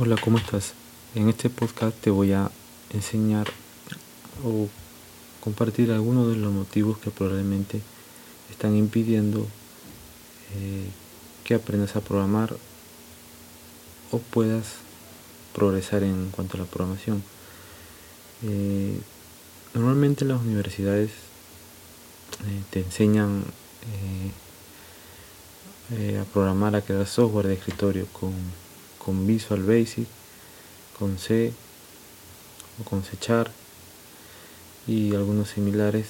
Hola, ¿cómo estás? En este podcast te voy a enseñar o compartir algunos de los motivos que probablemente están impidiendo eh, que aprendas a programar o puedas progresar en cuanto a la programación. Eh, normalmente las universidades eh, te enseñan a programar, a crear software de escritorio con con Visual Basic, con C o con C y algunos similares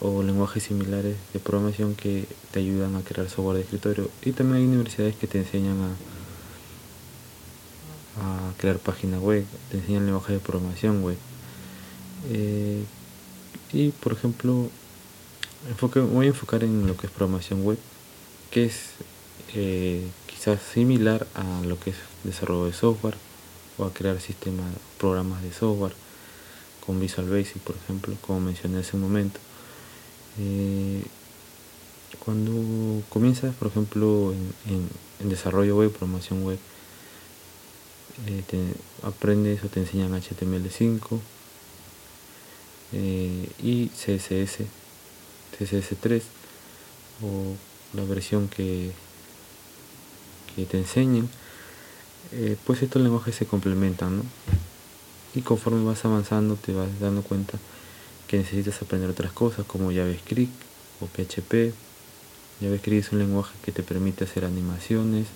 o lenguajes similares de programación que te ayudan a crear software de escritorio. Y también hay universidades que te enseñan a, crear páginas web, te enseñan lenguajes de programación web. Eh, y por ejemplo, voy a enfocar en lo que es programación web, que es eh, quizás similar a lo que es desarrollo de software o a crear sistemas, programas de software con Visual Basic, por ejemplo, como mencioné hace un momento. Eh, cuando comienzas, por ejemplo, en, desarrollo web, programación web, eh, aprendes o te enseñan HTML5 eh, y CSS, CSS3 o la versión que, que te enseñen eh, pues estos lenguajes se complementan, ¿no? Y conforme vas avanzando te vas dando cuenta que necesitas aprender otras cosas como JavaScript o PHP. JavaScript es un lenguaje que te permite hacer animaciones,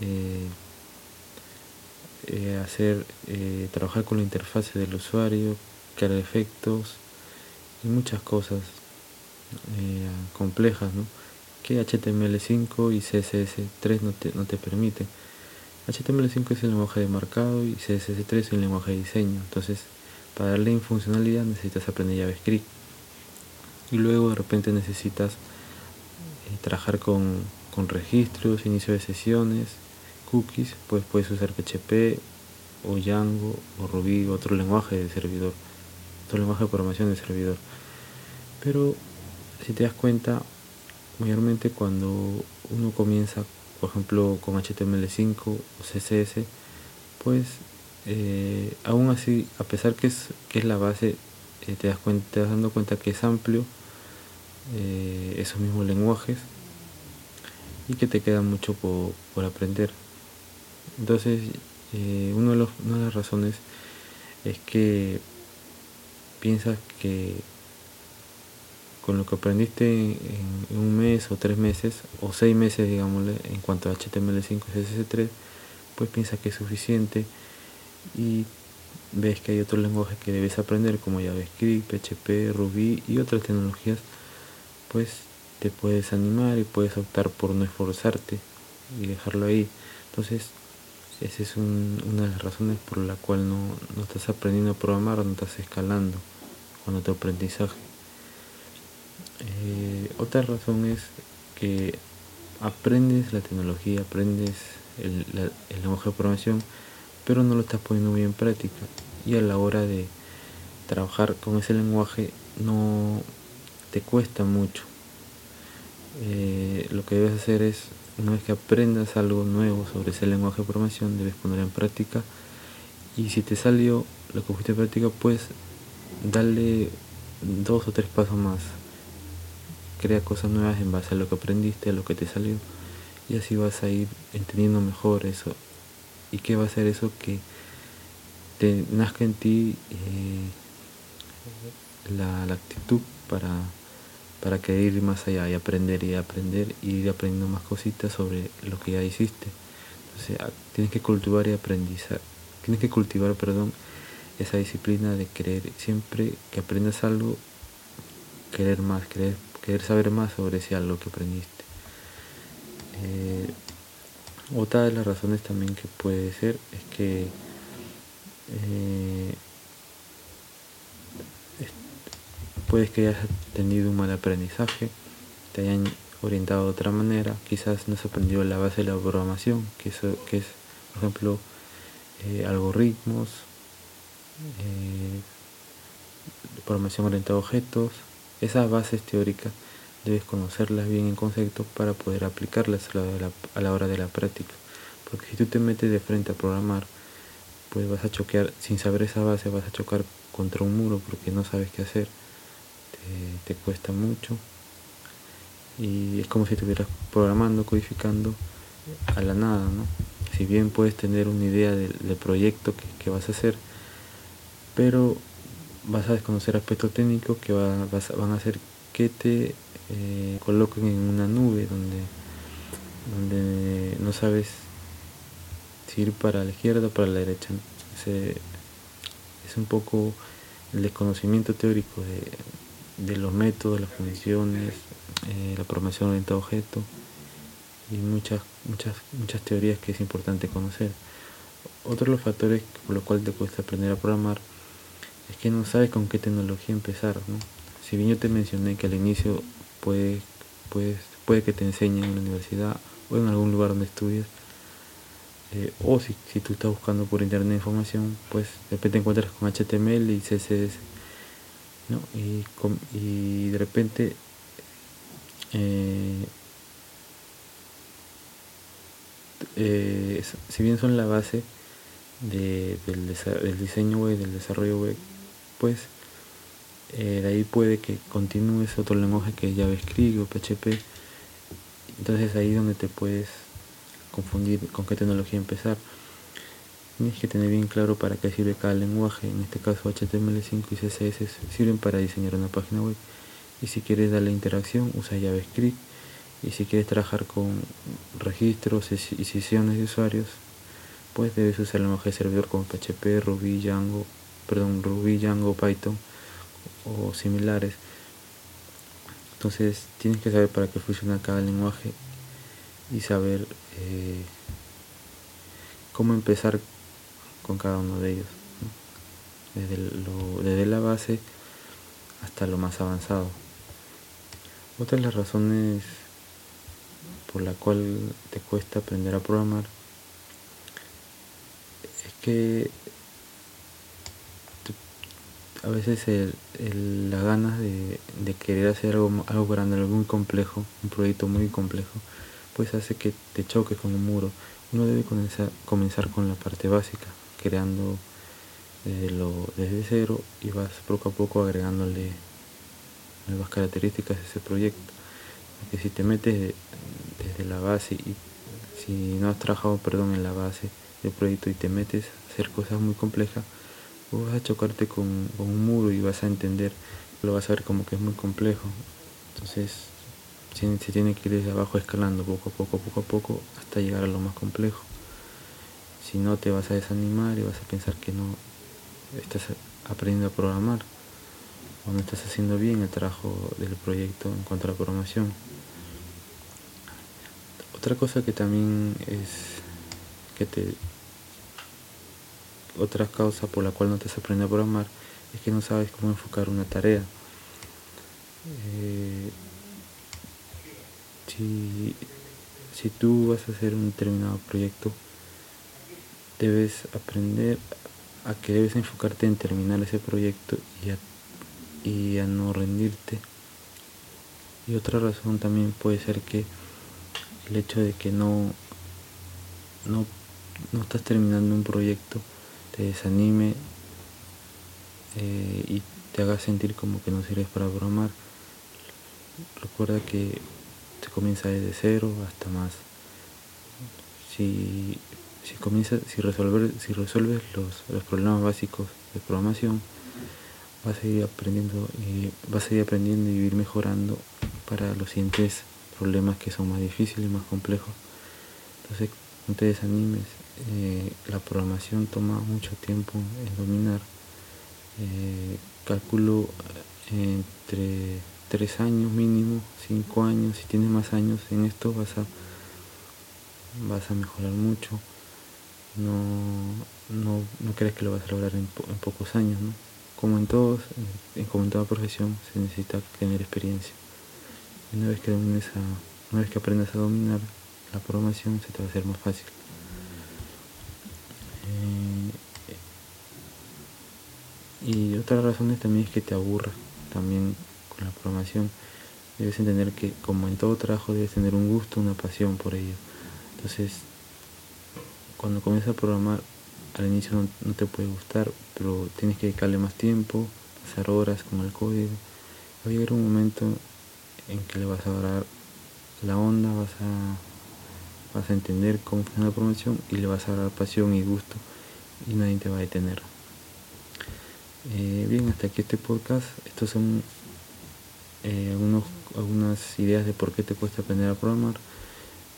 eh, eh, hacer, trabajar con la interfaz del usuario, crear efectos y muchas cosas complejas, ¿no? Que HTML5 y CSS3 no te, no te permiten. HTML5 es el lenguaje de marcado y CSS3 es el lenguaje de diseño. Entonces, para darle funcionalidad necesitas aprender JavaScript. Y luego de repente necesitas eh, trabajar con, registros, inicio de sesiones, cookies, pues puedes usar PHP o Django o Ruby, otro lenguaje de servidor, otro lenguaje de programación de servidor. Pero si te das cuenta, mayormente cuando uno comienza por ejemplo con HTML5 o CSS, pues eh, aún así, a pesar que es, que es la base, eh, te, das cuenta, te das dando cuenta que es amplio eh, esos mismos lenguajes y que te queda mucho por, por aprender. Entonces, una de las razones es que piensas que con lo que aprendiste en, un mes o tres meses o seis meses digámosle en cuanto a HTML5 y CSS3 pues piensa que es suficiente y ves que hay otros lenguajes que debes aprender como JavaScript, PHP, Ruby y otras tecnologías pues te puedes animar y puedes optar por no esforzarte y dejarlo ahí. Entonces esa es una de las razones por la cual no, no estás aprendiendo a programar no estás escalando con tu aprendizaje eh, otra razón es que aprendes la tecnología, aprendes el, lenguaje de programación, pero no lo estás poniendo muy en práctica. Y a la hora de trabajar con ese lenguaje no te cuesta mucho. Eh, lo que debes hacer es, una vez que aprendas algo nuevo sobre ese lenguaje de programación, debes ponerlo en práctica. Y si te salió lo que fuiste en práctica, pues darle dos o tres pasos más crea cosas nuevas en base a lo que aprendiste, a lo que te salió. Y así vas a ir entendiendo mejor eso. ¿Y qué va a ser eso que te nazca en ti eh, la, actitud para, para querer ir más allá y aprender y aprender y ir aprendiendo más cositas sobre lo que ya hiciste? Entonces ah, tienes que cultivar y aprendizar, tienes que cultivar, perdón, esa disciplina de querer siempre que aprendas algo, querer más, querer querer saber más sobre ese algo que aprendiste. Eh, otra de las razones también que puede ser es que eh, puedes que hayas tenido un mal aprendizaje, te hayan orientado de otra manera, quizás no has aprendido la base de la programación, que, eso, que es, por ejemplo, eh, algoritmos, programación orientada a objetos, esas bases teóricas debes conocerlas bien en concepto para poder aplicarlas a la, hora de la práctica. Porque si tú te metes de frente a programar, pues vas a choquear, sin saber esa base, vas a chocar contra un muro porque no sabes qué hacer. Te, cuesta mucho. Y es como si estuvieras programando, codificando a la nada, ¿no? Si bien puedes tener una idea del, proyecto que, vas a hacer, pero vas a desconocer aspectos técnicos que van a hacer que te eh, coloquen en una nube donde, donde no sabes si ir para la izquierda o para la derecha. es un poco el desconocimiento teórico de, los métodos, las funciones, eh, la programación orientada a objeto y muchas, muchas, muchas teorías que es importante conocer. Otro de los factores por los cuales te cuesta aprender a programar es que no sabes con qué tecnología empezar. Si bien yo te mencioné que al inicio puede, puede, que te enseñen en la universidad o en algún lugar donde estudias, eh, o si, si, tú estás buscando por internet información, pues de repente encuentras con HTML y CSS, ¿no? y, de repente eh, eh, si bien son la base de, del, del, diseño web, del desarrollo web, pues de ahí puede que continúes otro lenguaje que es JavaScript o PHP. Entonces ahí donde te puedes confundir con qué tecnología empezar. Tienes que tener bien claro para qué sirve cada lenguaje, en este caso HTML5 y CSS sirven para diseñar una página web. Y si quieres darle interacción, usa JavaScript. Y si quieres trabajar con registros y sesiones de usuarios, pues debes usar el lenguaje de servidor como PHP, Ruby, Django, perdón, Ruby, Django, Python o similares. Entonces tienes que saber para qué funciona cada lenguaje y saber eh, cómo empezar con cada uno de ellos, desde, la base hasta lo más avanzado. Otra de las razones por la cual te cuesta aprender a programar es que a veces el, las ganas de, de, querer hacer algo, algo grande, algo muy complejo, un proyecto muy complejo, pues hace que te choques con un muro. Uno debe comenzar, comenzar con la parte básica, creando desde, lo, desde cero y vas poco a poco agregándole nuevas características a ese proyecto. Porque si te metes desde la base y si no has trabajado perdón, en la base del proyecto y te metes a hacer cosas muy complejas, pues vas a chocarte con, con un muro y vas a entender, lo vas a ver como que es muy complejo. Entonces se tiene que ir desde abajo escalando poco a poco, poco a poco, hasta llegar a lo más complejo. Si no, te vas a desanimar y vas a pensar que no estás aprendiendo a programar o no estás haciendo bien el trabajo del proyecto en cuanto a la programación. Otra cosa que también es que te otra causa por la cual no te a programar es que no sabes cómo enfocar una tarea. Eh, si, tú vas a hacer un determinado proyecto, debes aprender a que debes enfocarte en terminar ese proyecto y a, y a no rendirte. Y otra razón también puede ser que el hecho de que no, no, no estás terminando un proyecto te desanime eh, y te haga sentir como que no sirves para bromar. Recuerda que se comienza desde cero hasta más. Si, si, comienza, si, resolver, si resuelves los, los problemas básicos de programación, vas a ir aprendiendo y vas a ir aprendiendo y ir mejorando para los siguientes problemas que son más difíciles, más complejos. Entonces, no te desanimes. Eh, la programación toma mucho tiempo en dominar. Eh, calculo entre tres años mínimo, cinco años, si tienes más años en esto vas a vas a mejorar mucho. No, no, no crees que lo vas a lograr en, pocos años, ¿no? Como en todos, en, como en toda profesión, se necesita tener experiencia. una vez que domines a, una vez que aprendas a dominar la programación, se te va a hacer más fácil. Eh, y otra razón también es que te aburra también la programación, debes entender que como en todo trabajo debes tener un gusto, una pasión por ello. Entonces, cuando comienzas a programar, al inicio no, te puede gustar, pero tienes que dedicarle más tiempo, hacer horas con el código. Va a llegar un momento en que le vas a dar la onda, vas a, vas a entender cómo funciona la programación y le vas a dar pasión y gusto y nadie te va a detener. Eh, bien, hasta aquí este podcast. Estos son eh, algunas ideas de por qué te cuesta aprender a programar.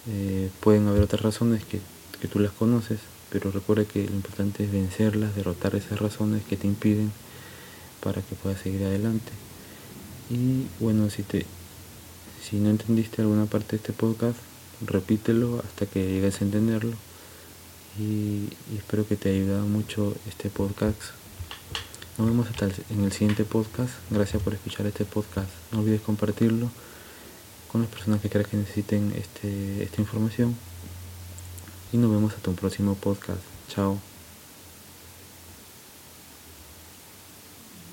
Eh, pueden haber otras razones que, que tú las conoces, pero recuerda que lo importante es vencerlas, derrotar esas razones que te impiden para que puedas seguir adelante. Y bueno, si te si no entendiste alguna parte de este podcast, repítelo hasta que llegues a entenderlo. Y, espero que te haya ayudado mucho este podcast. Nos vemos hasta en el siguiente podcast. Gracias por escuchar este podcast. No olvides compartirlo con las personas que creas que necesiten este, esta información. Y nos vemos hasta un próximo podcast. Chao.